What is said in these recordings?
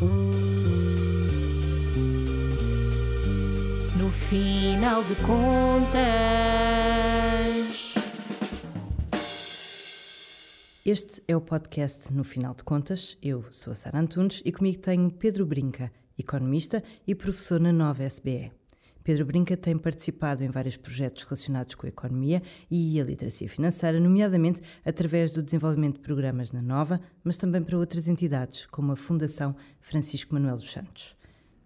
No final de contas. Este é o podcast No Final de Contas. Eu sou a Sara Antunes e comigo tenho Pedro Brinca, economista e professor na nova SBE. Pedro Brinca tem participado em vários projetos relacionados com a economia e a literacia financeira, nomeadamente através do desenvolvimento de programas na Nova, mas também para outras entidades, como a Fundação Francisco Manuel dos Santos.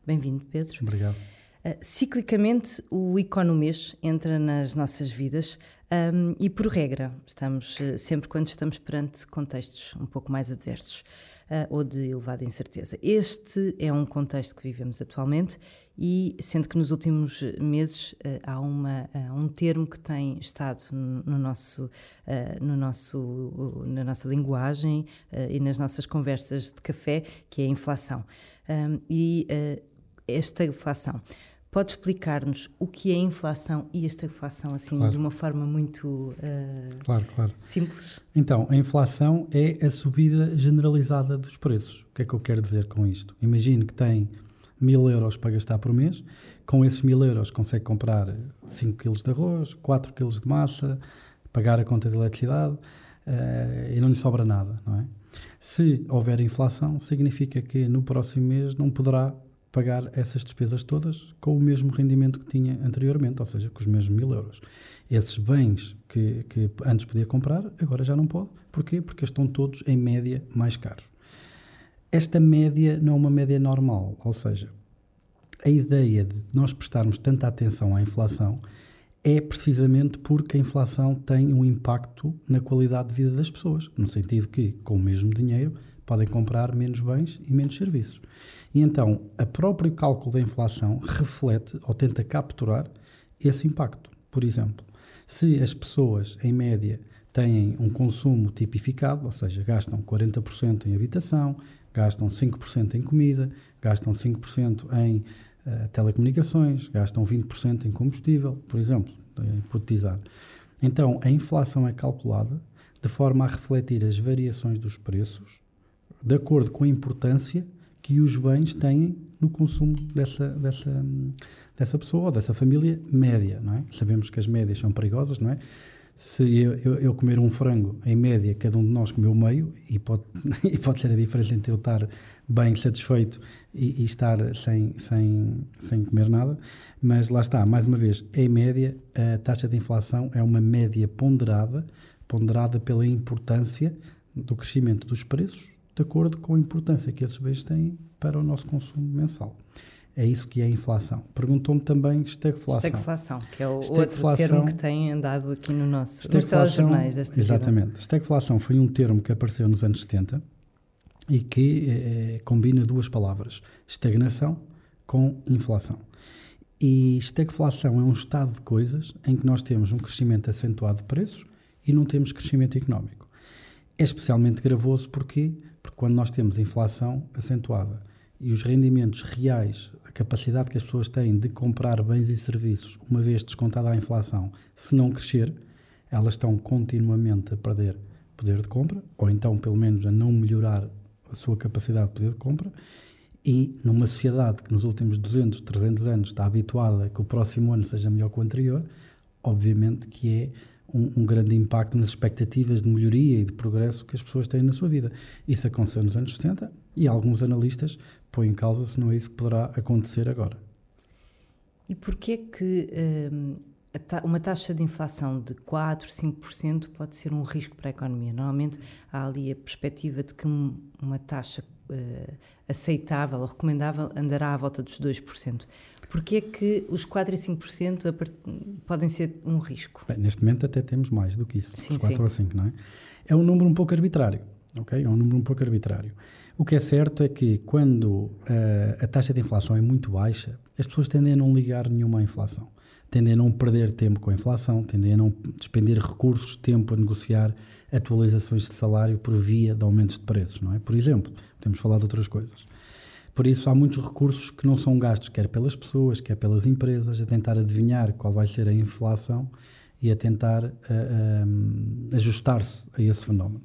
Bem-vindo, Pedro. Obrigado. Uh, ciclicamente, o economês entra nas nossas vidas um, e, por regra, estamos uh, sempre quando estamos perante contextos um pouco mais adversos ou de elevada incerteza. Este é um contexto que vivemos atualmente e, sendo que nos últimos meses há uma, um termo que tem estado no nosso, no nosso, na nossa linguagem e nas nossas conversas de café, que é a inflação. E esta inflação Pode explicar-nos o que é inflação e esta inflação, assim, claro. de uma forma muito uh, claro, claro. simples? Então, a inflação é a subida generalizada dos preços. O que é que eu quero dizer com isto? Imagine que tem mil euros para gastar por mês, com esses mil euros consegue comprar 5 quilos de arroz, 4 quilos de massa, pagar a conta de eletricidade uh, e não lhe sobra nada, não é? Se houver inflação, significa que no próximo mês não poderá pagar essas despesas todas com o mesmo rendimento que tinha anteriormente, ou seja, com os mesmos mil euros. Esses bens que, que antes podia comprar, agora já não pode. Porquê? Porque estão todos, em média, mais caros. Esta média não é uma média normal, ou seja, a ideia de nós prestarmos tanta atenção à inflação é precisamente porque a inflação tem um impacto na qualidade de vida das pessoas, no sentido que, com o mesmo dinheiro, podem comprar menos bens e menos serviços. E então, o próprio cálculo da inflação reflete ou tenta capturar esse impacto. Por exemplo, se as pessoas, em média, têm um consumo tipificado, ou seja, gastam 40% em habitação, gastam 5% em comida, gastam 5% em uh, telecomunicações, gastam 20% em combustível, por exemplo, hipotetizar. Então, a inflação é calculada de forma a refletir as variações dos preços de acordo com a importância que os bens têm no consumo dessa, dessa, dessa pessoa ou dessa família média, não é? Sabemos que as médias são perigosas, não é? Se eu, eu, eu, comer um frango, em média, cada um de nós comeu meio, e pode, e pode ser a diferença entre eu estar bem satisfeito e, e, estar sem, sem, sem comer nada, mas lá está, mais uma vez, em média, a taxa de inflação é uma média ponderada, ponderada pela importância do crescimento dos preços de acordo com a importância que esses bens têm para o nosso consumo mensal. É isso que é a inflação. Perguntou-me também estagflação. Estagflação, que é o outro termo que tem andado aqui no nosso, nos telejornais desta Exatamente. Estagflação foi um termo que apareceu nos anos 70 e que eh, combina duas palavras, estagnação com inflação. E estagflação é um estado de coisas em que nós temos um crescimento acentuado de preços e não temos crescimento económico. É especialmente gravoso porque porque quando nós temos inflação acentuada e os rendimentos reais, a capacidade que as pessoas têm de comprar bens e serviços, uma vez descontada a inflação, se não crescer, elas estão continuamente a perder poder de compra, ou então, pelo menos, a não melhorar a sua capacidade de poder de compra. E numa sociedade que nos últimos 200, 300 anos está habituada a que o próximo ano seja melhor que o anterior, obviamente que é um, um, grande impacto nas expectativas de melhoria e de progresso que as pessoas têm na sua vida. Isso aconteceu nos anos 70 e alguns analistas põem em causa se não é isso que poderá acontecer agora. E porquê que hum, uma taxa de inflação de 4, 5% pode ser um risco para a economia? Normalmente há ali a perspectiva de que uma taxa uh, aceitável ou recomendável andará à volta dos 2%. Porquê é que os 4 e 5% podem ser um risco? Bem, neste momento até temos mais do que isso, sim, os 4 sim. ou 5, não é? É um número um pouco arbitrário, ok? É um número um pouco arbitrário. O que é certo é que quando uh, a taxa de inflação é muito baixa, as pessoas tendem a não ligar nenhuma à inflação. Tendem a não perder tempo com a inflação, tendem a não despender recursos, tempo a negociar atualizações de salário por via de aumentos de preços, não é? Por exemplo, podemos falar de outras coisas. Por isso, há muitos recursos que não são gastos, quer pelas pessoas, quer pelas empresas, a tentar adivinhar qual vai ser a inflação e a tentar uh, uh, ajustar-se a esse fenómeno.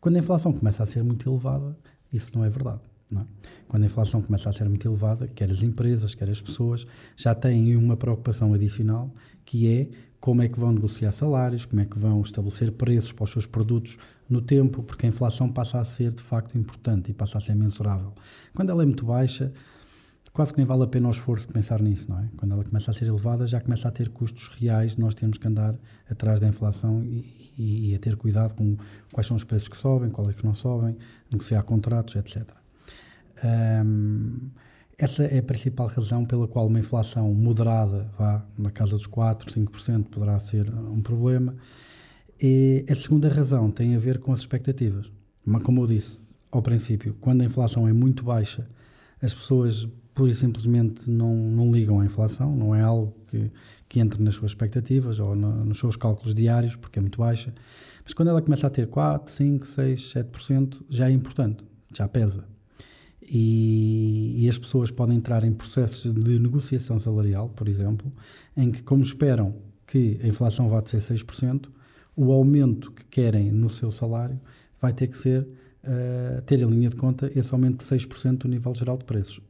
Quando a inflação começa a ser muito elevada, isso não é verdade. É? Quando a inflação começa a ser muito elevada, quer as empresas, quer as pessoas, já têm uma preocupação adicional, que é como é que vão negociar salários, como é que vão estabelecer preços para os seus produtos no tempo, porque a inflação passa a ser de facto importante e passa a ser mensurável. Quando ela é muito baixa, quase que nem vale a pena o esforço de pensar nisso, não é? Quando ela começa a ser elevada, já começa a ter custos reais, nós temos que andar atrás da inflação e, e, e a ter cuidado com quais são os preços que sobem, quais é que não sobem, negociar contratos, etc. Um, essa é a principal razão pela qual uma inflação moderada, vá, na casa dos 4, 5%, poderá ser um problema. E a segunda razão tem a ver com as expectativas. Mas, como eu disse ao princípio, quando a inflação é muito baixa, as pessoas pura e simplesmente não, não ligam à inflação, não é algo que, que entre nas suas expectativas ou no, nos seus cálculos diários, porque é muito baixa. Mas quando ela começa a ter 4, 5, 6, 7%, já é importante, já pesa. E, e, as pessoas podem entrar em processos de negociação salarial, por exemplo, em que, como esperam que a inflação vá de ser 6%, o aumento que querem no seu salário vai ter que ser uh, ter em linha de conta esse aumento de 6% do nível geral de preços.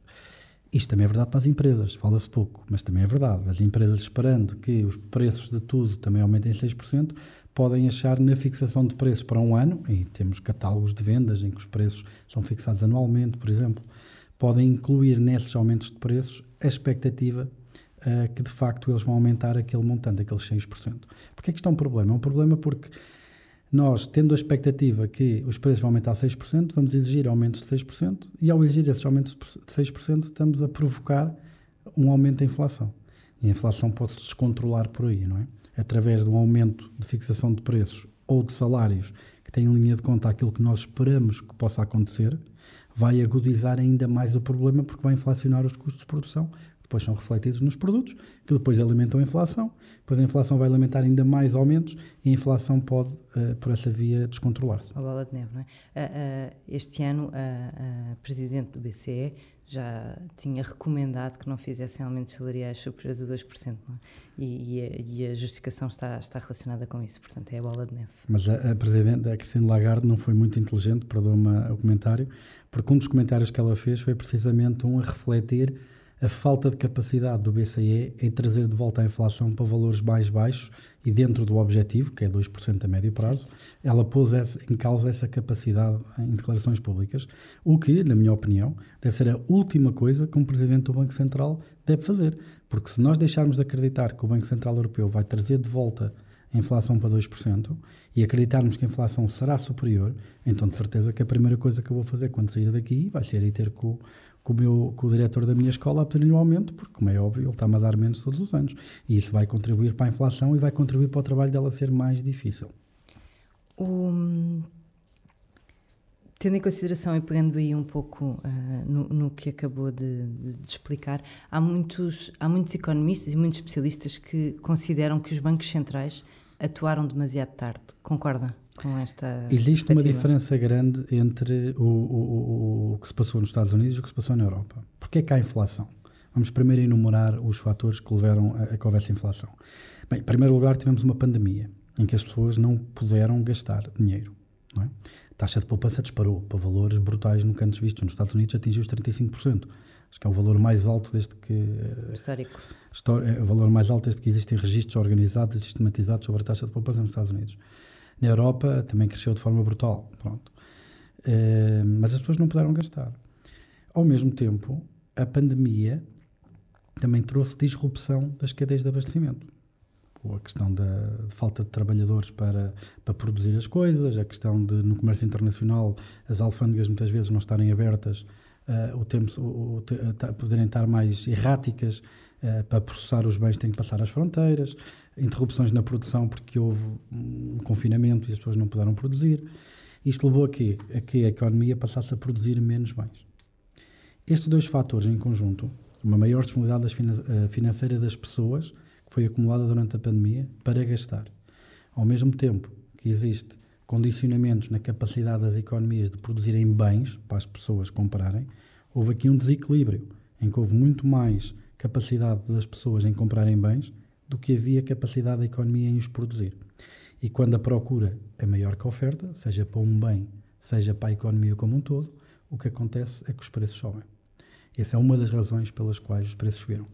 Isto também é verdade para as empresas, fala-se pouco, mas também é verdade. As empresas, esperando que os preços de tudo também aumentem 6%, podem achar na fixação de preços para um ano, e temos catálogos de vendas em que os preços são fixados anualmente, por exemplo, podem incluir nesses aumentos de preços a expectativa uh, que de facto eles vão aumentar aquele montante, aqueles 6%. Porquê é que isto é um problema? É um problema porque nós, tendo a expectativa que os preços vão aumentar 6%, vamos exigir aumentos de 6%, e ao exigir esses aumentos de 6%, estamos a provocar um aumento da inflação. E a inflação pode se descontrolar por aí, não é? Através de um aumento de fixação de preços ou de salários que tem em linha de conta aquilo que nós esperamos que possa acontecer, vai agudizar ainda mais o problema porque vai inflacionar os custos de produção, depois são refletidos nos produtos, que depois alimentam a inflação, depois a inflação vai alimentar ainda mais aumentos e a inflação pode, uh, por essa via, descontrolar-se. A bola de neve, não é? Uh, uh, este ano, a Presidente do BCE já tinha recomendado que não fizessem aumentos salariais superiores a 2%, é? e, e, a, e, a, justificação está, está relacionada com isso, portanto é a bola de neve. Mas a, a Presidente, a Cristina Lagarde, não foi muito inteligente, perdoa-me o comentário, porque um dos comentários que ela fez foi precisamente um a refletir a falta de capacidade do BCE em trazer de volta a inflação para valores mais baixos e dentro do objetivo, que é 2% a médio prazo, ela pôs em causa essa capacidade em declarações públicas, o que, na minha opinião, deve ser a última coisa que um Presidente do Banco Central deve fazer. Porque se nós deixarmos de acreditar que o Banco Central Europeu vai trazer de volta a inflação para 2% e acreditarmos que a inflação será superior, então de certeza que a primeira coisa que eu vou fazer quando sair daqui vai ser ir ter com com o, meu, com o diretor da minha escola a pedir-lhe um aumento, porque, como é óbvio, ele está-me a dar menos todos os anos. E isso vai contribuir para a inflação e vai contribuir para o trabalho dela ser mais difícil. Tendo em consideração e pegando aí um pouco uh, no, no, que acabou de, de, de, explicar, há muitos, há muitos economistas e muitos especialistas que consideram que os bancos centrais atuaram demasiado tarde. Concorda? com esta. Existe uma diferença grande entre o, o, o, o, que se passou nos Estados Unidos e o que se passou na Europa. Porquê é que há inflação? Vamos primeiro enumerar os fatores que levaram a, a que houvesse inflação. Bem, em primeiro lugar, tivemos uma pandemia em que as pessoas não puderam gastar dinheiro. É? A taxa de poupança disparou para valores brutais nunca antes vistos. Nos Estados Unidos atingiu os 35%. Acho que é o valor mais alto desde que. Eh, Histórico. É o valor mais alto desde que existem registros organizados e sistematizados sobre a taxa de poupança nos Estados Unidos. Na Europa também cresceu de forma brutal, pronto. Uh, mas as pessoas não puderam gastar. Ao mesmo tempo, a pandemia também trouxe disrupção das cadeias de abastecimento. A questão da falta de trabalhadores para, para produzir as coisas, a questão de, no comércio internacional, as alfândegas muitas vezes não estarem abertas, uh, o tempo, o, o, poderem estar mais erráticas, uh, para processar os bens têm que passar as fronteiras, interrupções na produção porque houve um confinamento e as pessoas não puderam produzir. Isto levou a quê? A que a economia passasse a produzir menos bens. Estes dois fatores em conjunto, uma maior disponibilidade eh, financeira das pessoas, que foi acumulada durante a pandemia, para gastar. Ao mesmo tempo que existe condicionamentos na capacidade das economias de produzirem bens para as pessoas comprarem, houve aqui um desequilíbrio em que houve muito mais capacidade das pessoas em comprarem bens do que havia capacidade da economia em os produzir. E quando a procura é maior que a oferta, seja para um bem, seja para a economia como um todo, o que acontece é que os preços sobem. Essa é uma das razões pelas quais os preços subiram.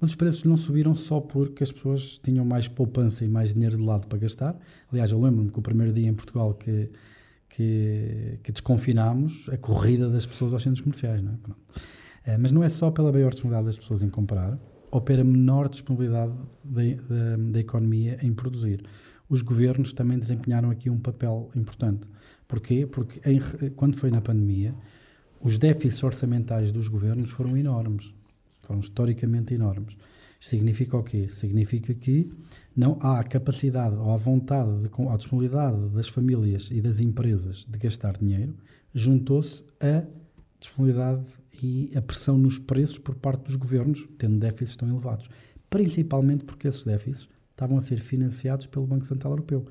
Mas os preços não subiram só porque as pessoas tinham mais poupança e mais dinheiro de lado para gastar. Aliás, eu lembro-me que o primeiro dia em Portugal que, que, que desconfinámos, a corrida das pessoas aos centros comerciais. Não é? mas não é só pela maior disponibilidade das pessoas em comprar, ou pela menor disponibilidade da, da, da economia em produzir. Os governos também desempenharam aqui um papel importante. Porquê? Porque em, quando foi na pandemia, os déficits orçamentais dos governos foram enormes. Foram historicamente enormes. Significa o quê? Significa que não há capacidade ou a vontade, de, a disponibilidade das famílias e das empresas de gastar dinheiro, juntou-se a disponibilidade e a pressão nos preços por parte dos governos, tendo déficits tão elevados. Principalmente porque esses déficits estavam a ser financiados pelo Banco Central Europeu.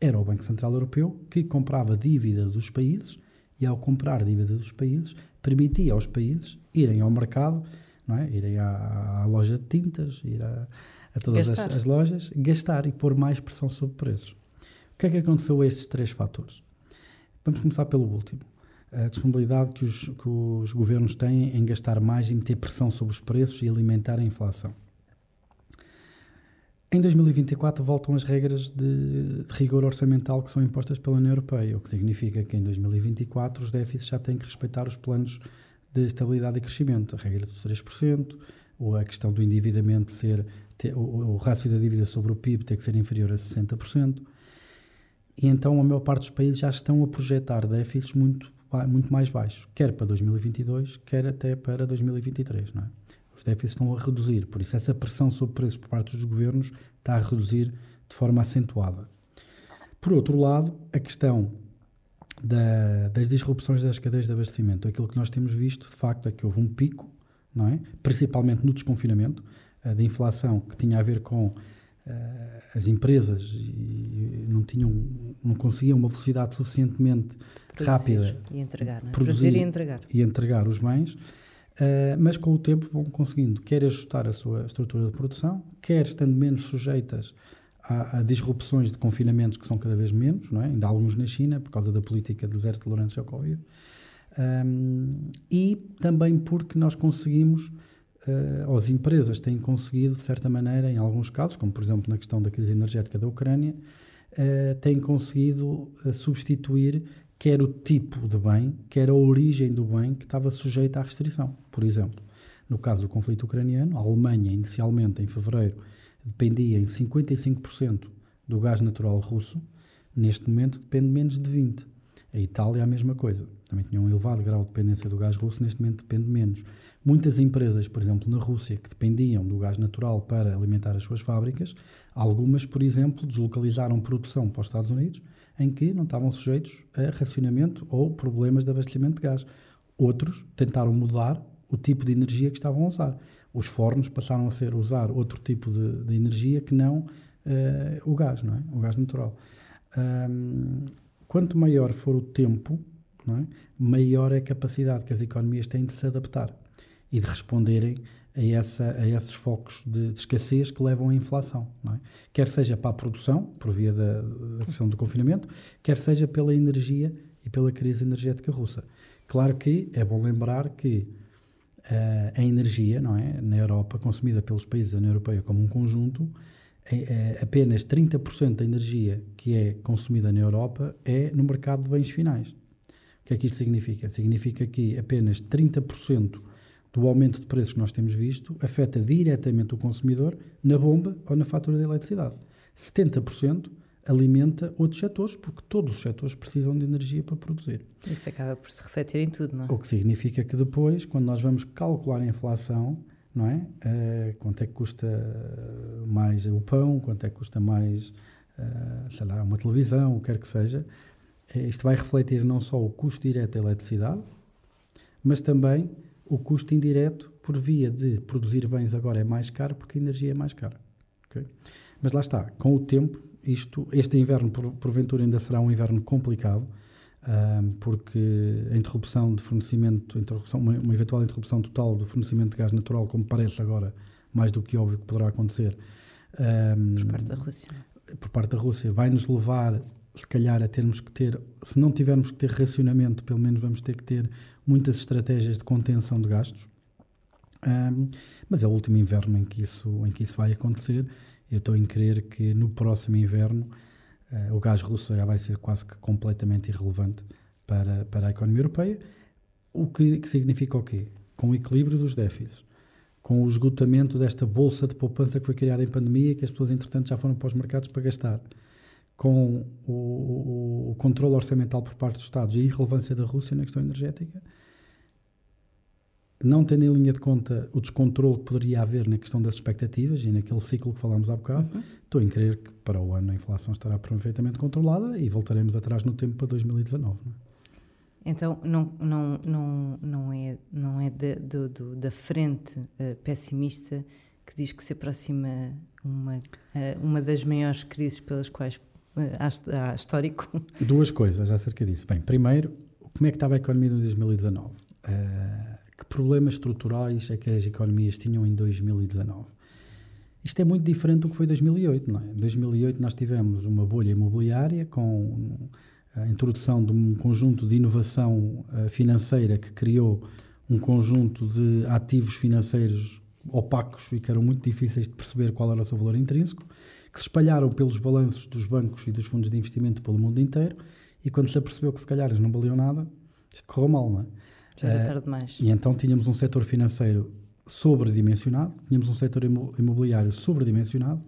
Era o Banco Central Europeu que comprava dívida dos países e, ao comprar dívida dos países, permitia aos países irem ao mercado, não é? irem à, à loja de tintas, ir a, a todas as, as, lojas, gastar e pôr mais pressão sobre preços. O que é que aconteceu a estes três fatores? Vamos começar pelo último. A disponibilidade que os, que os governos têm em gastar mais e meter pressão sobre os preços e alimentar a inflação. Em 2024 voltam as regras de, de, rigor orçamental que são impostas pela União Europeia, o que significa que em 2024 os déficits já têm que respeitar os planos de estabilidade e crescimento, a regra dos 3%, ou a questão do endividamento ser, ter, o, o rácio da dívida sobre o PIB ter que ser inferior a 60%. E então a maior parte dos países já estão a projetar déficits muito, muito mais baixos, quer para 2022, quer até para 2023, não é? Os déficits estão a reduzir, por isso essa pressão sobre preços por parte dos governos está a reduzir de forma acentuada. Por outro lado, a questão da, das disrupções das cadeias de abastecimento, aquilo que nós temos visto, de facto, é que houve um pico, não é? principalmente no desconfinamento, uh, da inflação que tinha a ver com uh, as empresas e não tinham, não conseguiam uma velocidade suficientemente produzir rápida e entregar, é? produzir, produzir e entregar e entregar os bens Uh, mas com o tempo vão conseguindo quer ajustar a sua estrutura de produção, quer estando menos sujeitas a, a, disrupções de confinamentos que são cada vez menos, não é? ainda há alguns na China, por causa da política de zero tolerância ao Covid, um, e também porque nós conseguimos, uh, ou as empresas têm conseguido, de certa maneira, em alguns casos, como por exemplo na questão da crise energética da Ucrânia, uh, têm conseguido substituir quer o tipo de bem, quer a origem do bem que estava sujeita à restrição. Por exemplo, no caso do conflito ucraniano, a Alemanha, inicialmente em fevereiro, dependia em 55% do gás natural russo, neste momento depende menos de 20%. A Itália, a mesma coisa. Também tinha um elevado grau de dependência do gás russo, neste momento depende menos. Muitas empresas, por exemplo, na Rússia, que dependiam do gás natural para alimentar as suas fábricas, algumas, por exemplo, deslocalizaram produção para os Estados Unidos em que não estavam sujeitos a racionamento ou problemas de abastecimento de gás. Outros tentaram mudar o tipo de energia que estavam a usar. Os fornos passaram a ser usar outro tipo de, de energia que não uh, o gás, não é? O gás natural. Um, quanto maior for o tempo, é? maior é a capacidade que as economias têm de se adaptar e de responderem a, essa, a esses focos de, de, escassez que levam à inflação. É? Quer seja para a produção, por via da, da, questão do confinamento, quer seja pela energia e pela crise energética russa. Claro que é bom lembrar que uh, a energia não é, na Europa, consumida pelos países da União Europeia como um conjunto, é, é apenas 30% da energia que é consumida na Europa é no mercado de bens finais. O que é que isto significa? Significa que apenas 30% do aumento de preços que nós temos visto afeta diretamente o consumidor na bomba ou na fatura de eletricidade. 70% alimenta outros setores, porque todos os setores precisam de energia para produzir. Isso acaba por se refletir em tudo, não é? O que significa que depois, quando nós vamos calcular a inflação, não é? Uh, quanto é que custa mais o pão, quanto é que custa mais, uh, sei lá, uma televisão, o que quer que seja, uh, isto vai refletir não só o custo direto da eletricidade, mas também o custo indireto por via de produzir bens agora é mais caro porque a energia é mais cara. Okay? Mas lá está, com o tempo, isto, este inverno por, porventura ainda será um inverno complicado, um, porque a interrupção de fornecimento, interrupção, uma, uma, eventual interrupção total do fornecimento de gás natural, como parece agora, mais do que óbvio que poderá acontecer. Um, por parte da Rússia. Por parte da Rússia, vai nos levar se calhar, a termos que ter, se não tivermos que ter racionamento, pelo menos vamos ter que ter muitas estratégias de contenção de gastos. Um, mas é o último inverno em que isso, em que isso vai acontecer. Eu estou em crer que no próximo inverno uh, o gás russo já vai ser quase que completamente irrelevante para, para a economia europeia. O que, que significa o quê? Com o equilíbrio dos déficits, com o esgotamento desta bolsa de poupança que foi criada em pandemia e que as pessoas, entretanto, já foram para os mercados para gastar, com o, o, controle orçamental por parte dos Estados e a irrelevância da Rússia na questão energética, não tendo em linha de conta o descontrole que poderia haver na questão das expectativas e naquele ciclo que falámos há bocado, uhum. estou em crer que para o ano a inflação estará perfeitamente controlada e voltaremos atrás no tempo para 2019. Não é? Então não, não, não, não é, não é de, da frente uh, pessimista que diz que se aproxima uma, uh, uma das maiores crises pelas quais há, há histórico? Duas coisas acerca disso. Bem, primeiro, como é que estava a economia em 2019? Uh, que problemas estruturais é que as economias tinham em 2019. Isto é muito diferente do que foi 2008, não é? Em 2008 nós tivemos uma bolha imobiliária com a introdução de um conjunto de inovação uh, financeira que criou um conjunto de ativos financeiros opacos e que eram muito difíceis de perceber qual era o seu valor intrínseco, que se espalharam pelos balanços dos bancos e dos fundos de investimento pelo mundo inteiro e quando se apercebeu que se calhar eles não valiam nada, isto correu mal, não é? Já era eh, tarde demais. E então tínhamos um setor financeiro sobredimensionado, tínhamos um setor imobiliário sobredimensionado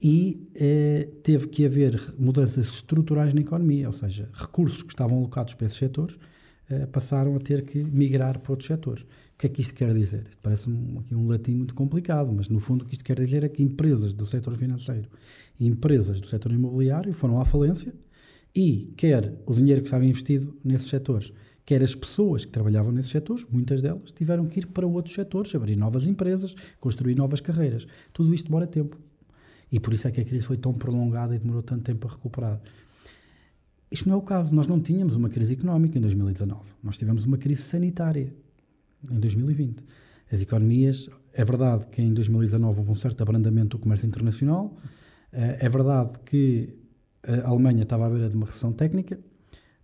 e eh, teve que haver mudanças estruturais na economia, ou seja, recursos que estavam alocados para esses setores eh, passaram a ter que migrar para outros setores. O que é que isto quer dizer? Isto parece um, aqui um latim muito complicado, mas no fundo o que isto quer dizer é que empresas do setor financeiro e empresas do setor imobiliário foram à falência e quer o dinheiro que estava investido nesses setores quer as pessoas que trabalhavam nesses setores, muitas delas, tiveram que ir para outros setores, abrir novas empresas, construir novas carreiras. Tudo isto demora tempo. E por isso é que a crise foi tão prolongada e demorou tanto tempo a recuperar. Isto não é o caso. Nós não tínhamos uma crise económica em 2019. Nós tivemos uma crise sanitária em 2020. As economias, é verdade que em 2019 houve um certo abrandamento do comércio internacional, eh, é verdade que a Alemanha estava à beira de uma recessão técnica,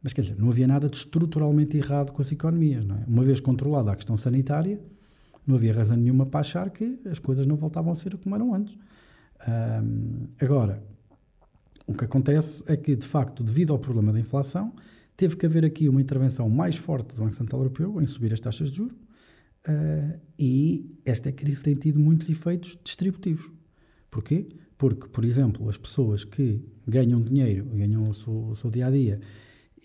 mas quer dizer, não havia nada de estruturalmente errado com as economias. Não é? Uma vez controlada a questão sanitária, não havia razão nenhuma para achar que as coisas não voltavam a ser como eram antes. Um, agora, o que acontece é que, de facto, devido ao problema da inflação, teve que haver aqui uma intervenção mais forte do Banco Central Europeu em subir as taxas de juros uh, e esta crise tem tido muitos efeitos distributivos. Porquê? Porque, por exemplo, as pessoas que ganham dinheiro, ganham o seu, o seu dia a dia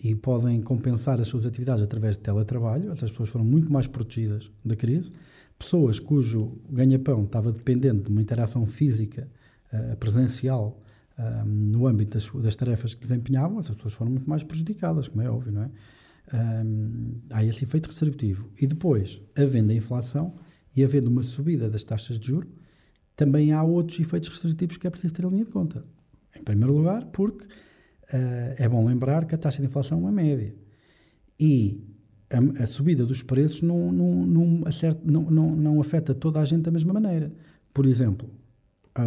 e podem compensar as suas atividades através de teletrabalho. Essas pessoas foram muito mais protegidas da crise. Pessoas cujo ganha-pão estava dependente de uma interação física uh, presencial uh, no âmbito das, das, tarefas que desempenhavam, essas pessoas foram muito mais prejudicadas, como é óbvio, não é? Um, há esse efeito distributivo. E depois, havendo a inflação e havendo uma subida das taxas de juros, também há outros efeitos restritivos que é preciso ter em linha de conta. Em primeiro lugar, porque uh, é bom lembrar que a taxa de inflação é média. E a, a subida dos preços não, não, não, acerta, não afeta toda a gente da mesma maneira. Por exemplo,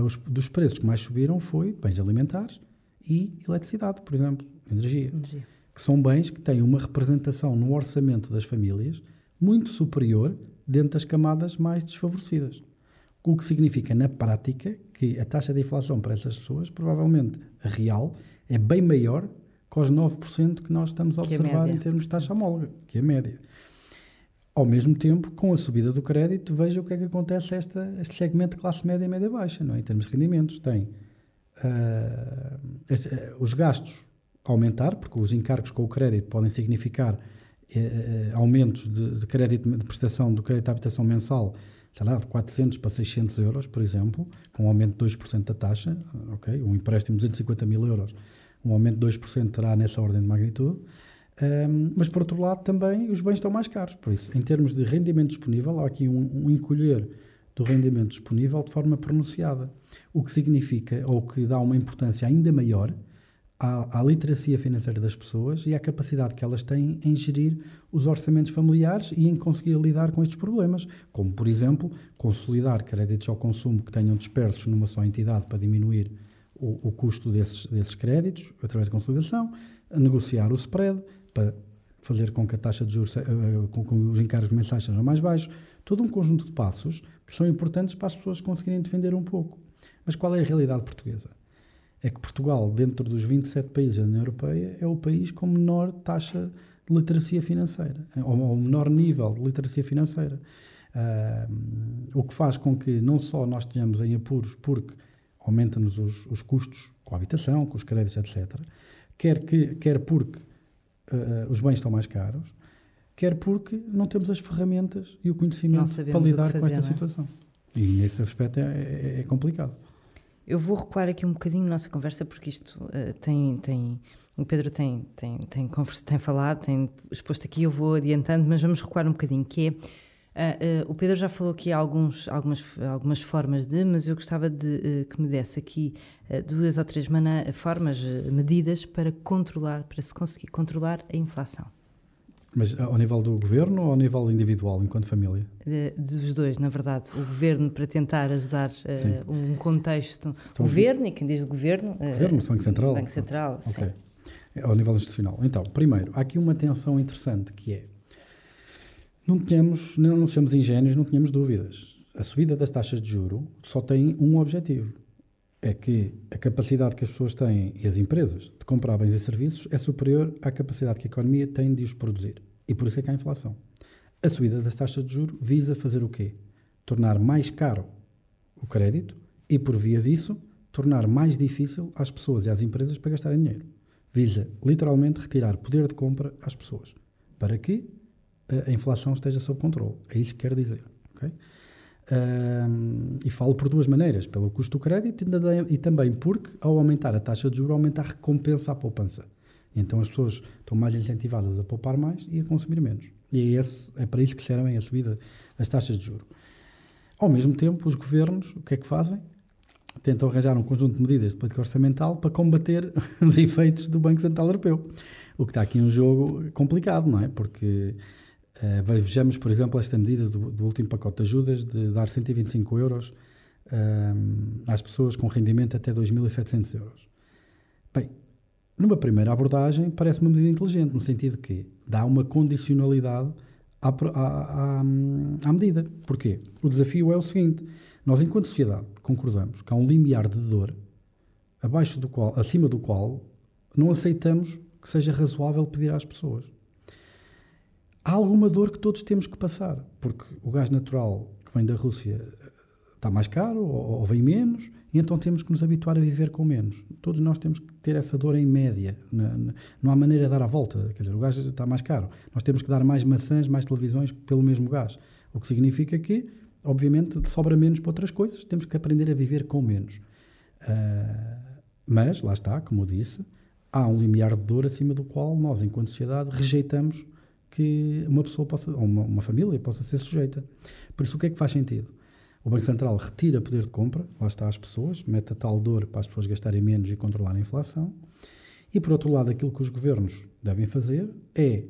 os, dos preços que mais subiram foi bens alimentares e eletricidade, por exemplo, energia, energia, que são bens que têm uma representação no orçamento das famílias muito superior dentro das camadas mais desfavorecidas. O que significa, na prática, que a taxa de inflação para essas pessoas, provavelmente a real, é bem maior que os 9% que nós estamos a é observar em termos de taxa homóloga, que é a média. Ao mesmo tempo, com a subida do crédito, veja o que é que acontece a esta, este segmento de classe média e média baixa, não é? em termos de rendimentos. Tem uh, este, uh, os gastos aumentar, porque os encargos com o crédito podem significar uh, aumentos de, de, crédito de prestação do crédito de habitação mensal, sei lá, de 400 para 600 euros, por exemplo, com um aumento de 2% da taxa, ok? Um empréstimo de 250 mil euros um aumento de 2% terá nessa ordem de magnitude. Um, mas, por outro lado, também os bens estão mais caros. Por isso, em termos de rendimento disponível, há aqui um, um encolher do rendimento disponível de forma pronunciada. O que significa, ou que dá uma importância ainda maior à, à, literacia financeira das pessoas e à capacidade que elas têm em gerir os orçamentos familiares e em conseguir lidar com estes problemas, como, por exemplo, consolidar créditos ao consumo que tenham dispersos numa só entidade para diminuir o, o custo desses, desses créditos através da consolidação, negociar o spread para fazer com que a taxa de juros, uh, com que os encargos mensais sejam mais baixos, todo um conjunto de passos que são importantes para as pessoas conseguirem defender um pouco. Mas qual é a realidade portuguesa? É que Portugal, dentro dos 27 países da União Europeia, é o país com menor taxa de literacia financeira, ou, ou menor nível de literacia financeira. Uh, o que faz com que não só nós tenhamos em apuros, porque aumenta-nos os, os, custos com a habitação, com os créditos, etc., quer, que, quer porque uh, os bens estão mais caros, quer porque não temos as ferramentas e o conhecimento para lidar fazer, com esta é? situação. E nesse aspecto é, é, é, complicado. Eu vou recuar aqui um bocadinho nossa conversa, porque isto uh, tem, tem. O Pedro tem, tem, tem, conversa, tem falado, tem exposto aqui, eu vou adiantando, mas vamos recuar um bocadinho, que é Uh, uh, o Pedro já falou aqui alguns, algumas, algumas formas de, mas eu gostava de uh, que me desse aqui duas ou três formas, medidas para controlar, para se conseguir controlar a inflação. Mas ao nível do governo ou ao nível individual, enquanto família? De, dos dois, na verdade. O governo para tentar ajudar um contexto. Então, o governo, e quem diz o governo. O governo, o Banco Central. Banco Central, okay. sim. Ao nível institucional. Então, primeiro, há aqui uma tensão interessante que é não tínhamos, não, não somos ingênuos, não tínhamos dúvidas. A subida das taxas de juro só tem um objetivo. É que a capacidade que as pessoas têm e as empresas de comprar bens e serviços é superior à capacidade que a economia tem de os produzir. E por isso é que há inflação. A subida das taxas de juro visa fazer o quê? Tornar mais caro o crédito e, por via disso, tornar mais difícil às pessoas e às empresas para gastarem dinheiro. Visa, literalmente, retirar poder de compra às pessoas. Para quê? a inflação esteja sob controle. É isso que quer dizer. Okay? E falo por duas maneiras: pelo custo do crédito e, também porque, ao aumentar a taxa de juros, aumenta a recompensa à poupança. Então as pessoas estão mais incentivadas a poupar mais e a consumir menos. E é, esse, é para isso que servem a subida das taxas de juros. Ao mesmo tempo, os governos, o que é que fazem? Tentam arranjar um conjunto de medidas de política orçamental para combater os efeitos do Banco Central Europeu. O que está aqui um jogo complicado, não é? Porque Uh, vejamos, por exemplo, esta medida do, do, último pacote de ajudas de dar 125 euros uh, às pessoas com rendimento até 2.700 euros. Bem, numa primeira abordagem, parece uma medida inteligente, no sentido que dá uma condicionalidade à, à, à, à medida. Porquê? O desafio é o seguinte: nós, enquanto sociedade, concordamos que há um limiar de dor abaixo do qual, acima do qual não aceitamos que seja razoável pedir às pessoas há alguma dor que todos temos que passar, porque o gás natural que vem da Rússia eh, está mais caro ou, ou, vem menos, e então temos que nos habituar a viver com menos. Todos nós temos que ter essa dor em média. Na, na, não há maneira de dar a volta. Quer dizer, o gás está mais caro. Nós temos que dar mais maçãs, mais televisões pelo mesmo gás. O que significa que, obviamente, sobra menos para outras coisas. Temos que aprender a viver com menos. Uh, mas, lá está, como eu disse, há um limiar de dor acima do qual nós, enquanto sociedade, rejeitamos que uma pessoa possa, ou uma, uma, família possa ser sujeita. Por isso, o que é que faz sentido? O Banco Central retira poder de compra, lá está as pessoas, mete a tal dor para as pessoas gastarem menos e controlar a inflação. E, por outro lado, aquilo que os governos devem fazer é,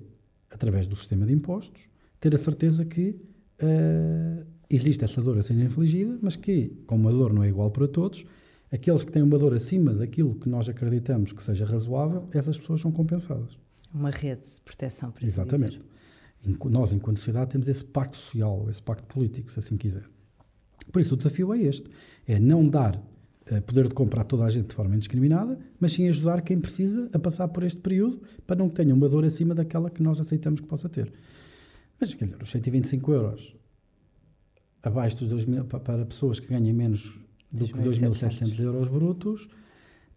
através do sistema de impostos, ter a certeza que uh, existe essa dor a ser infligida, mas que, como a dor não é igual para todos, aqueles que têm uma dor acima daquilo que nós acreditamos que seja razoável, essas pessoas são compensadas. Uma rede de proteção, para Exatamente. Dizer. Nós, enquanto sociedade, temos esse pacto social, esse pacto político, se assim quiser. Por isso, o desafio é este: é não dar uh, poder de compra a toda a gente de forma indiscriminada, mas sim ajudar quem precisa a passar por este período para não que tenha uma dor acima daquela que nós aceitamos que possa ter. Mas, quer dizer, os 125 euros abaixo dos 2 mil, para pessoas que ganhem menos do que 2.700 euros brutos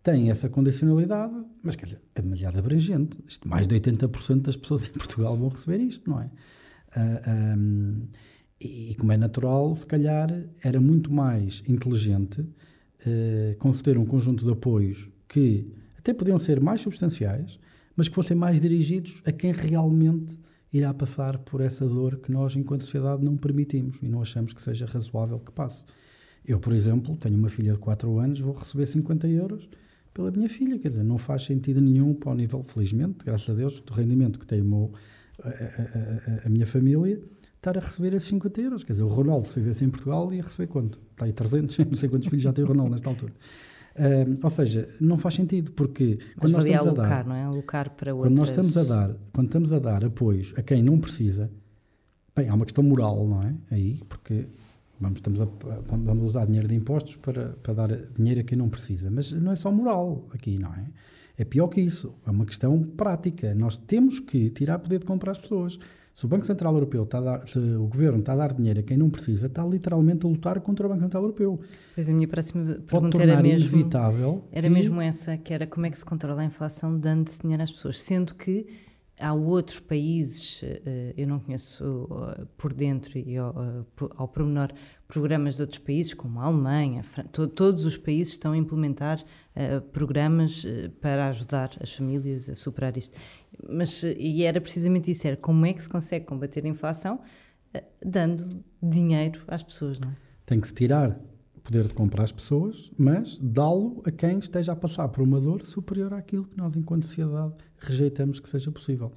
tem essa condicionalidade, mas quer dizer, é demasiado abrangente. Isto, mais de 80% das pessoas em Portugal vão receber isto, não é? Uh, ah, um, e, como é natural, se calhar era muito mais inteligente uh, conceder um conjunto de apoios que até podiam ser mais substanciais, mas que fossem mais dirigidos a quem realmente irá passar por essa dor que nós, enquanto sociedade, não permitimos e não achamos que seja razoável que passe. Eu, por exemplo, tenho uma filha de 4 anos, vou receber 50 euros pela minha filha. Quer dizer, não faz sentido nenhum para o nível, felizmente, graças a Deus, do rendimento que tem meu, a, a, a, minha família, estar a receber esses 50 euros. Quer dizer, o Ronaldo, se vivesse em Portugal, ia receber quanto? Está aí 300, não sei quantos filhos já tem o Ronaldo nesta altura. Ou seja, não faz sentido, porque quando nós estamos alocar, a dar, não é? Alocar para outras... quando nós estamos a dar, quando estamos a dar apoios a quem não precisa, bem, há uma questão moral, não é? Aí, porque vamos, estamos a, vamos usar dinheiro de impostos para, para dar dinheiro a quem não precisa, mas não é só moral aqui, não é? É pior que isso, é uma questão prática. Nós temos que tirar poder de compra às pessoas. Se o Banco Central Europeu está a dar, se o governo está a dar dinheiro a quem não precisa, está literalmente a lutar contra o Banco Central Europeu. Pois a minha próxima pergunta era mesmo, inevitável era que... mesmo essa, que era como é que se controla a inflação dando dinheiro às pessoas, sendo que há outros países, eh, eu não conheço eh, por dentro e ao, eh, ao programas de outros países, como a Alemanha, todos os países estão a implementar programas para ajudar as famílias a superar isto. Mas, e era precisamente isso, era como é que se consegue combater a inflação dando dinheiro às pessoas, não é? Tem que se tirar poder de comprar às pessoas, mas dá-lo a quem esteja a passar por uma dor superior àquilo que nós, enquanto sociedade, rejeitamos que seja possível.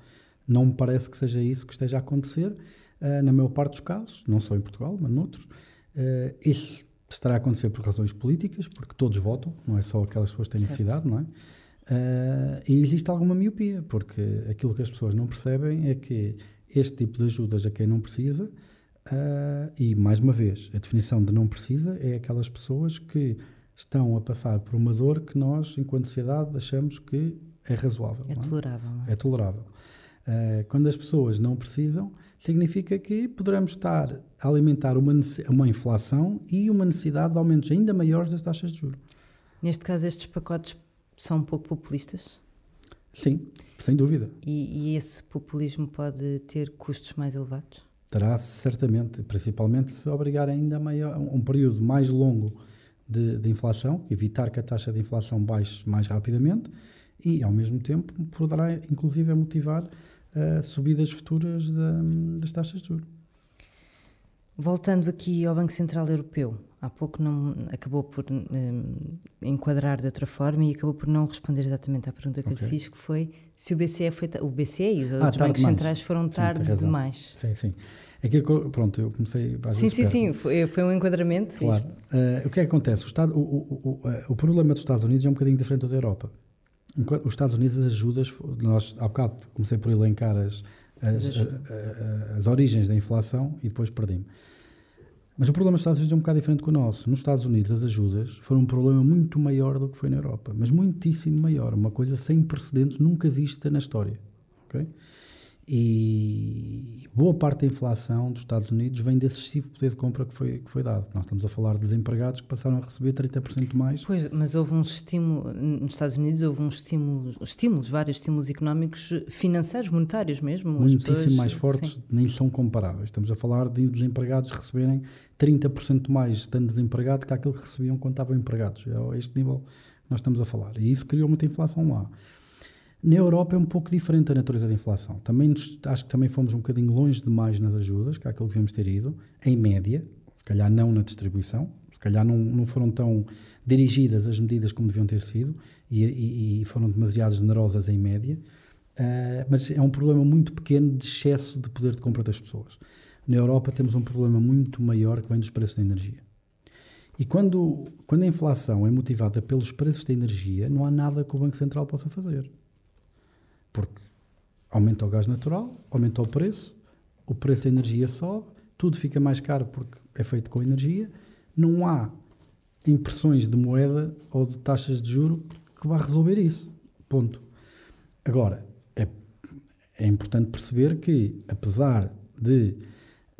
Não me parece que seja isso que esteja a acontecer, uh, na maior parte dos casos, não só em Portugal, mas noutros. Uh, isso estará a acontecer por razões políticas, porque todos votam, não é só aquelas pessoas que têm necessidade, não é? Uh, e existe alguma miopia, porque aquilo que as pessoas não percebem é que este tipo de ajudas a quem não precisa, uh, e mais uma vez, a definição de não precisa é aquelas pessoas que estão a passar por uma dor que nós, enquanto sociedade, achamos que é razoável. É, é? tolerável. É? é tolerável. Uh, quando as pessoas não precisam, significa que poderemos estar a alimentar uma, uma inflação e uma necessidade de aumentos ainda maiores das taxas de juros. Neste caso, estes pacotes são um pouco populistas? Sim, sem dúvida. E, e esse populismo pode ter custos mais elevados? Terá certamente, principalmente se obrigar ainda maior, um período mais longo de, de inflação, evitar que a taxa de inflação baixe mais rapidamente e, ao mesmo tempo, poderá inclusive motivar uh, subidas futuras das taxas de juros. Voltando aqui ao Banco Central Europeu, há pouco não acabou por um, enquadrar de outra forma e acabou por não responder exatamente à pergunta que okay. lhe fiz, que foi se o BCE foi o BCE e os ah, outros bancos demais. centrais foram tarde sim, demais. Sim, sim. Aquilo pronto, eu comecei Sim, sim, sim, foi, foi um enquadramento. Claro. Uh, o que é que acontece? O, Estado, o, o, o, eh, o, problema dos Estados Unidos é um bocadinho diferente do da Europa. Enquanto os Estados Unidos, as ajudas, nós há bocado comecei por elencar as, as, as, as, origens da inflação e depois perdi-me. Mas o problema dos Estados Unidos é um bocado diferente do nosso. Nos Estados Unidos, as ajudas foram um problema muito maior do que foi na Europa, mas muitíssimo maior, uma coisa sem precedentes, nunca vista na história. Okay? E boa parte da inflação dos Estados Unidos vem desse excessivo poder de compra que foi, que foi dado. Nós estamos a falar de desempregados que passaram a receber 30% mais. Pois, mas houve um estímulo, nos Estados Unidos houve um estímulo, estímulos, vários estímulos económicos financeiros, monetários mesmo. Muitíssimo pessoas, mais fortes, sim. nem são comparáveis. Estamos a falar de desempregados receberem 30% mais estando desempregado que aquilo que recebiam quando estavam empregados. É este nível que nós estamos a falar. E isso criou muita inflação lá. Na Europa é um pouco diferente a natureza da inflação. Também acho que também fomos um bocadinho longe demais nas ajudas, que é aquilo que devemos ter ido, em média, se calhar não na distribuição, se calhar não, não foram tão dirigidas as medidas como deviam ter sido e, e, e foram demasiado generosas em média, uh, mas é um problema muito pequeno de excesso de poder de compra das pessoas. Na Europa temos um problema muito maior que vem dos preços da energia. E quando, quando a inflação é motivada pelos preços da energia, não há nada que o Banco Central possa fazer. Porque aumenta o gás natural, aumenta o preço, o preço da energia sobe, tudo fica mais caro porque é feito com energia, não há impressões de moeda ou de taxas de juro que vá resolver isso. Ponto. Agora, é, é importante perceber que, apesar de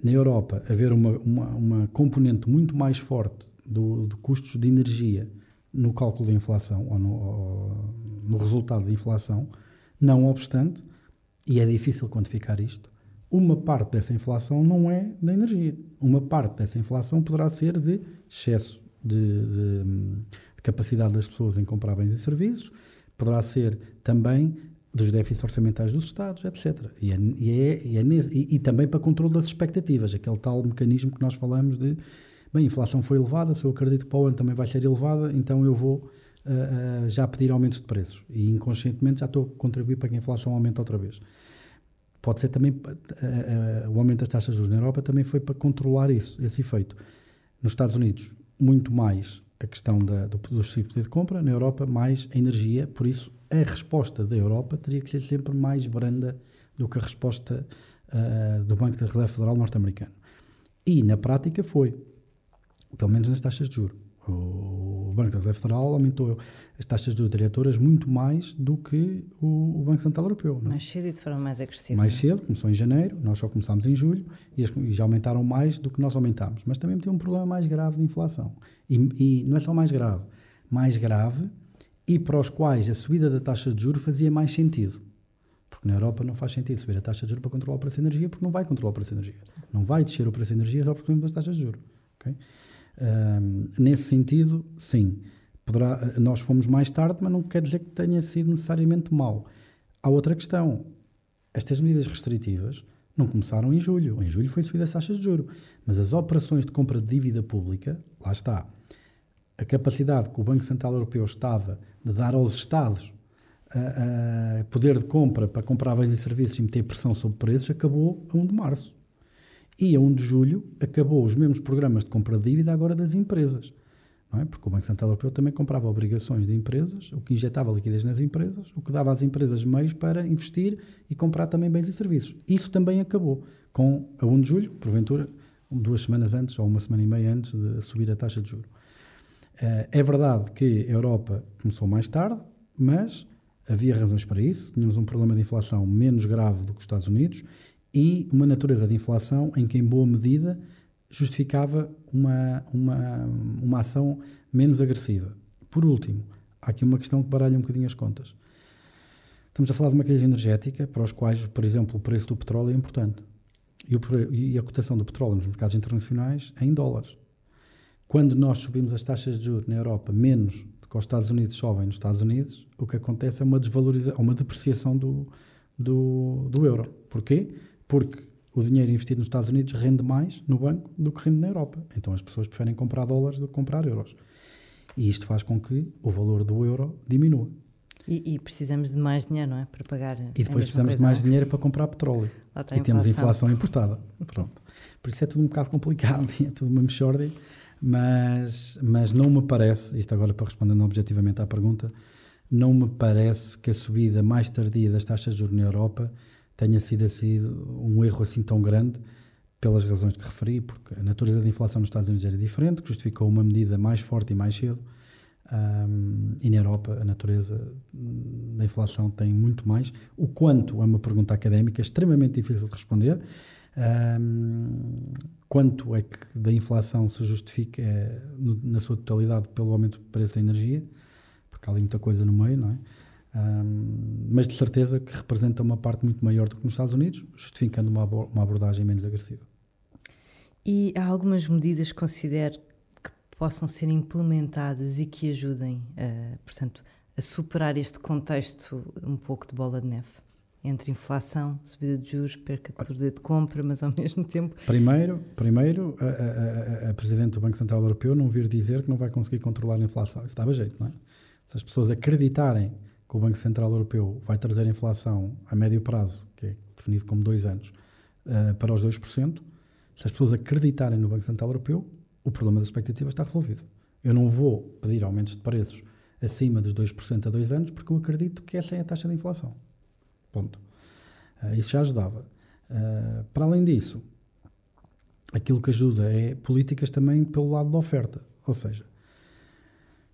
na Europa haver uma, uma, uma componente muito mais forte do, de custos de energia no cálculo da inflação ou no, ou no resultado da inflação, não obstante, e é difícil quantificar isto, uma parte dessa inflação não é da energia. Uma parte dessa inflação poderá ser de excesso de, de, de capacidade das pessoas em comprar bens e serviços, poderá ser também dos déficits orçamentais dos Estados, etc. E, é, e, é, e, é e, também para controle das expectativas, aquele tal mecanismo que nós falamos de, bem, a inflação foi elevada, se eu acredito que para o ano também vai ser elevada, então eu vou uh, já pedir aumentos de preços e inconscientemente já estou a contribuir para que a inflação aumente outra vez. Pode ser também, uh, o aumento das taxas de juros na Europa também foi para controlar isso, esse efeito. Nos Estados Unidos, muito mais a questão da, do, do poder de compra, na Europa mais a energia, por isso a resposta da Europa teria que ser sempre mais branda do que a resposta uh, do Banco da Reserva Federal norte-americano. E na prática foi, pelo menos nas taxas de juros. O Banco da Reserva Federal aumentou as taxas de diretoras muito mais do que o, o Banco Central Europeu. Não? É? Mais cedo e de forma mais agressiva. Mais cedo, começou em janeiro, nós só começámos em julho e, as, e já aumentaram mais do que nós aumentámos. Mas também tem um problema mais grave de inflação. E, e não é só mais grave, mais grave e para os quais a subida da taxa de juros fazia mais sentido. Porque na Europa não faz sentido subir a taxa de juros para controlar o preço de energia, porque não vai controlar o preço de energia. Não vai descer o preço de energia só por causa das taxas de juros. Okay? Nesse sentido, sim. Poderá, nós fomos mais tarde, mas não quer dizer que tenha sido necessariamente mau. Há outra questão. Estas medidas restritivas não começaram em julho. Em julho foi subida as taxas de juros. Mas as operações de compra de dívida pública, lá está. A capacidade que o Banco Central Europeu estava de dar aos Estados a, a poder de compra para comprar bens e serviços e meter pressão sobre preços acabou a 1 de março. E a 1 de julho acabou os mesmos programas de compra de dívida agora das empresas. É? Porque o Banco Central Europeu também comprava obrigações de empresas, o que injetava liquidez nas empresas, o que dava às empresas meios para investir e comprar também bens e serviços. Isso também acabou com a 1 de julho, porventura duas semanas antes ou uma semana e meia antes de subir a taxa de juros. Eh, é verdade que a Europa começou mais tarde, mas havia razões para isso. Tínhamos um problema de inflação menos grave do que os Estados Unidos e uma natureza de inflação em que, em boa medida, justificava uma, uma, uma ação menos agressiva. Por último, há aqui uma questão que baralha um bocadinho as contas. Estamos a falar de uma crise energética para os quais, por exemplo, o preço do petróleo é importante. E, o, e a cotação do petróleo nos mercados internacionais é em dólares. Quando nós subimos as taxas de juros na Europa menos que os Estados Unidos sobem nos Estados Unidos, o que acontece é uma desvalorização, uma depreciação do, do, do euro. Porquê? Porque o dinheiro investido nos Estados Unidos rende mais no banco do que rende na Europa. Então as pessoas preferem comprar dólares do que comprar euros. E isto faz com que o valor do euro diminua. E, e precisamos de mais dinheiro, não é? Para pagar. E depois precisamos de mais dinheiro para comprar petróleo. e temos inflação importada. Pronto. Por isso é tudo um bocado complicado, é tudo uma mexórdia mas, mas não me parece, isto agora para responder objetivamente à pergunta, não me parece que a subida mais tardia das taxas de juros na Europa tenha sido assim, um erro assim tão grande pelas razões que referi, porque a natureza da inflação nos Estados Unidos era diferente, justificou uma medida mais forte e mais cedo, um, e na Europa a natureza da inflação tem muito mais. O quanto é uma pergunta académica extremamente difícil de responder, um, quanto é que da inflação se justifica é, no, na sua totalidade pelo aumento do preço da energia, porque há ali muita coisa no meio, não é? Um, mas de certeza que representa uma parte muito maior do que nos Estados Unidos, justificando uma, uma abordagem menos agressiva. E há algumas medidas que considero que possam ser implementadas e que ajudem, portanto, a superar este contexto um pouco de bola de neve? entre inflação, subida de juros, perca de poder de compra, mas ao mesmo tempo. Primeiro, primeiro a, a, a, a, Presidente do Banco Central Europeu não vir dizer que não vai conseguir controlar a inflação. Isso dava jeito, não é? Se as pessoas acreditarem que o Banco Central Europeu vai trazer a inflação a médio prazo, que é definido como dois anos, uh, para os 2%, se as pessoas acreditarem no Banco Central Europeu, o problema das expectativas está resolvido. Eu não vou pedir aumentos de preços acima dos 2% a dois anos, porque eu acredito que essa é a taxa de inflação. Ponto. Uh, isso já ajudava. Uh, para além disso, aquilo que ajuda é políticas também pelo lado da oferta. Ou seja,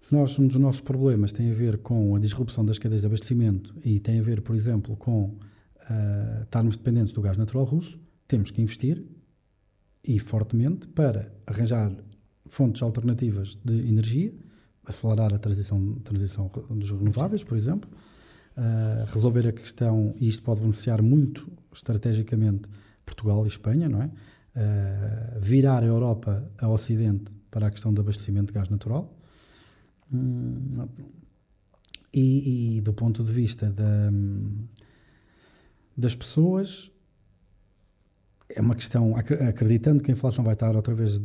se nós, um dos nossos problemas tem a ver com a disrupção das cadeias de abastecimento e tem a ver, por exemplo, com uh, estarmos dependentes do gás natural russo, temos que investir e fortemente para arranjar fontes alternativas de energia, acelerar a transição, transição dos renováveis, por exemplo, uh, resolver a questão, e isto pode beneficiar muito estrategicamente Portugal e Espanha, não é? Uh, virar a Europa a Ocidente para a questão do abastecimento de gás natural. Hum, e, e, do ponto de vista da, das pessoas, é uma questão, acreditando que a inflação vai estar outra vez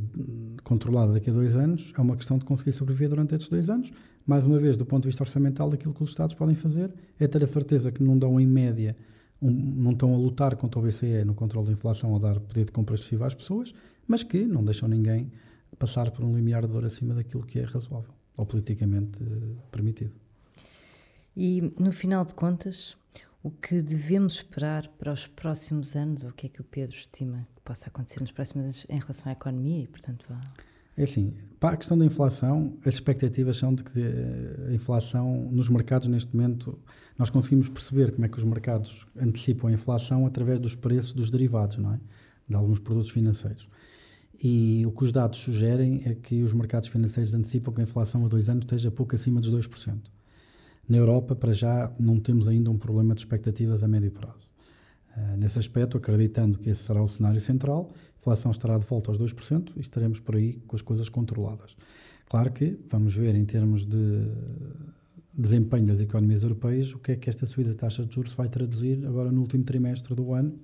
controlada daqui a dois anos, é uma questão de conseguir sobreviver durante estes dois anos. Mais uma vez, do ponto de vista orçamental, aquilo que os Estados podem fazer é ter a certeza que não dão, em média, um, não estão a lutar contra o BCE no controle da inflação ou dar poder de compra excessivo às pessoas, mas que não deixam ninguém passar por um limiar de dor acima daquilo que é razoável ou politicamente uh, permitido. E no final de contas, o que devemos esperar para os próximos anos, ou o que é que o Pedro estima que possa acontecer nos próximos anos em relação à economia e, portanto, a... É assim, para a questão da inflação, as expectativas são de que a inflação nos mercados neste momento, nós conseguimos perceber como é que os mercados antecipam a inflação através dos preços dos derivados, não é? De alguns produtos financeiros. E o que os dados sugerem é que os mercados financeiros antecipam que a inflação a dois anos esteja pouco acima dos 2%. Na Europa, para já, não temos ainda um problema de expectativas a médio prazo. Uh, nesse aspecto, acreditando que esse será o cenário central, a inflação estará de volta aos 2% e estaremos por aí com as coisas controladas. Claro que vamos ver em termos de desempenho das economias europeias o que é que esta subida de taxa de juros vai traduzir agora no último trimestre do ano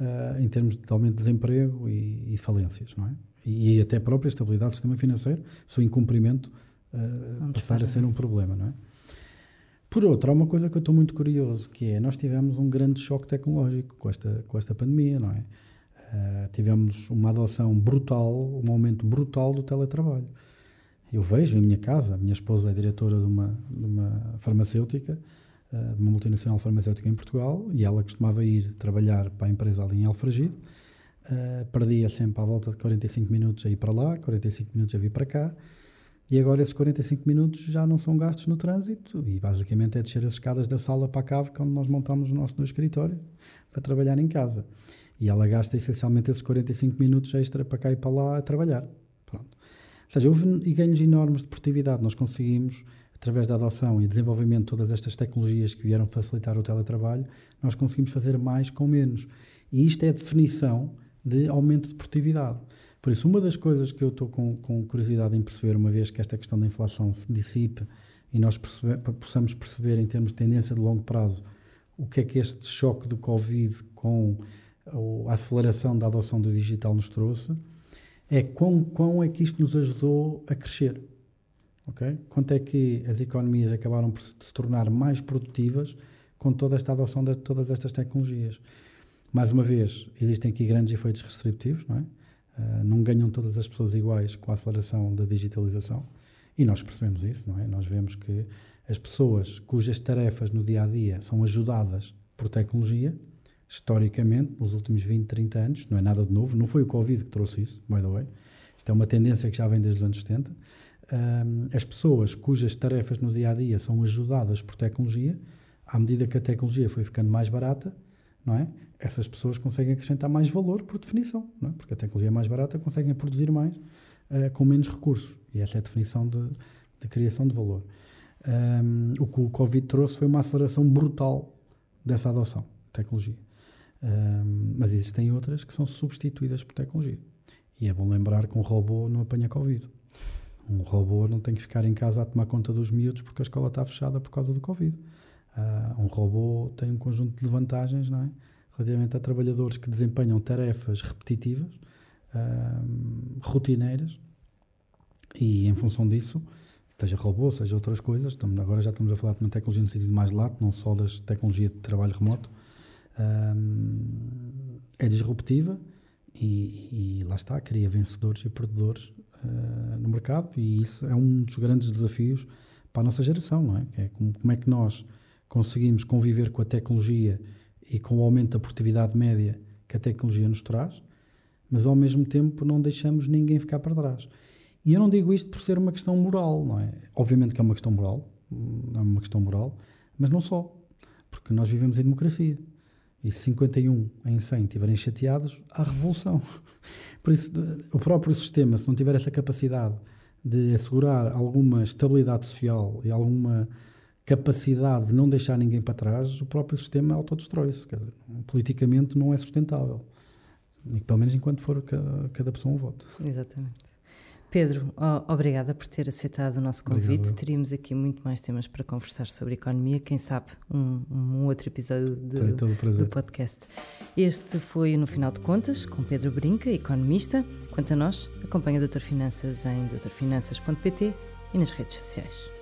uh, em termos de aumento de desemprego e, e falências, não é? E, até a própria estabilidade do sistema financeiro, se o incumprimento uh, passar a ser um problema, não é? Por outro, há uma coisa que eu estou muito curioso, que é, nós tivemos um grande choque tecnológico com esta, com esta pandemia, não é? Uh, tivemos uma adoção brutal, um aumento brutal do teletrabalho. Eu vejo em minha casa, a minha esposa é diretora de uma, de uma farmacêutica, de uma multinacional farmacêutica em Portugal, e ela costumava ir trabalhar para a empresa ali em Alfragide, uh, perdia sempre à volta de 45 minutos a ir para lá, 45 minutos a vir para cá, e agora esses 45 minutos já não são gastos no trânsito e basicamente é descer as escadas da sala para a cave, onde nós montamos o nosso no escritório para trabalhar em casa. E ela gasta essencialmente esses 45 minutos extra para cá e para lá a trabalhar. Pronto. Ou seja, houve ganhos enormes de produtividade. Nós conseguimos, através da adoção e desenvolvimento de todas estas tecnologias que vieram facilitar o teletrabalho, nós conseguimos fazer mais com menos. E isto é a definição de aumento de produtividade. Por isso, uma das coisas que eu estou com, com curiosidade em perceber, uma vez que esta questão da inflação se dissipe e nós percebe, possamos perceber em termos de tendência de longo prazo o que é que este choque do Covid com a aceleração da adoção do digital nos trouxe, é quão, quão é que isto nos ajudou a crescer. Okay? Quanto é que as economias acabaram por se, tornar mais produtivas com toda esta adoção de todas estas tecnologias. Mais uma vez, existem aqui grandes efeitos restritivos, não é? Uh, não ganham todas as pessoas iguais com a aceleração da digitalização. E nós percebemos isso, não é? Nós vemos que as pessoas cujas tarefas no dia a dia são ajudadas por tecnologia, historicamente, nos últimos 20, 30 anos, não é nada de novo, não foi o Covid que trouxe isso, by the way. Isto é uma tendência que já vem desde os anos 70. Um, as pessoas cujas tarefas no dia a dia são ajudadas por tecnologia, à medida que a tecnologia foi ficando mais barata, não é? essas pessoas conseguem acrescentar mais valor por definição, é? porque a tecnologia é mais barata, conseguem produzir mais uh, com menos recursos. E essa é a definição de, de criação de valor. Um, o que o Covid trouxe foi uma aceleração brutal dessa adoção de tecnologia. Um, mas existem outras que são substituídas por tecnologia. E é bom lembrar que um robô não apanha Covid. Um robô não tem que ficar em casa a tomar conta dos miúdos porque a escola está fechada por causa do Covid. Uh, um robô tem um conjunto de vantagens, não é? relativamente a trabalhadores que desempenham tarefas repetitivas, uh, rotineiras, e em função disso, seja robô, seja outras coisas, estamos, agora já estamos a falar de uma tecnologia no sentido mais lato, não só das tecnologias de trabalho remoto, uh, é disruptiva e, e, lá está, cria vencedores e perdedores uh, no mercado e isso é um dos grandes desafios para a nossa geração, não é? Que é como, como é que nós conseguimos conviver com a tecnologia e com o aumento da produtividade média que a tecnologia nos traz, mas ao mesmo tempo não deixamos ninguém ficar para trás. E eu não digo isto por ser uma questão moral, não é? Obviamente que é uma questão moral, é uma questão moral, mas não só, porque nós vivemos em democracia. E se 51 em 100 estiverem chateados, há revolução. Por isso, o próprio sistema, se não tiver essa capacidade de assegurar alguma estabilidade social e alguma capacidade de não deixar ninguém para trás, o próprio sistema autodestrói-se. Politicamente não é sustentável. Pelo menos enquanto for cada, cada pessoa um voto. Exatamente. Pedro, obrigada por ter aceitado o nosso convite. Obrigado. Teríamos aqui muito mais temas para conversar sobre economia, quem sabe um, um outro episódio de, do podcast. Este foi No Final de Contas, com Pedro Brinca, economista. Quanto a nós, acompanha o Doutor Finanças em doutorfinanças.pt e nas redes sociais.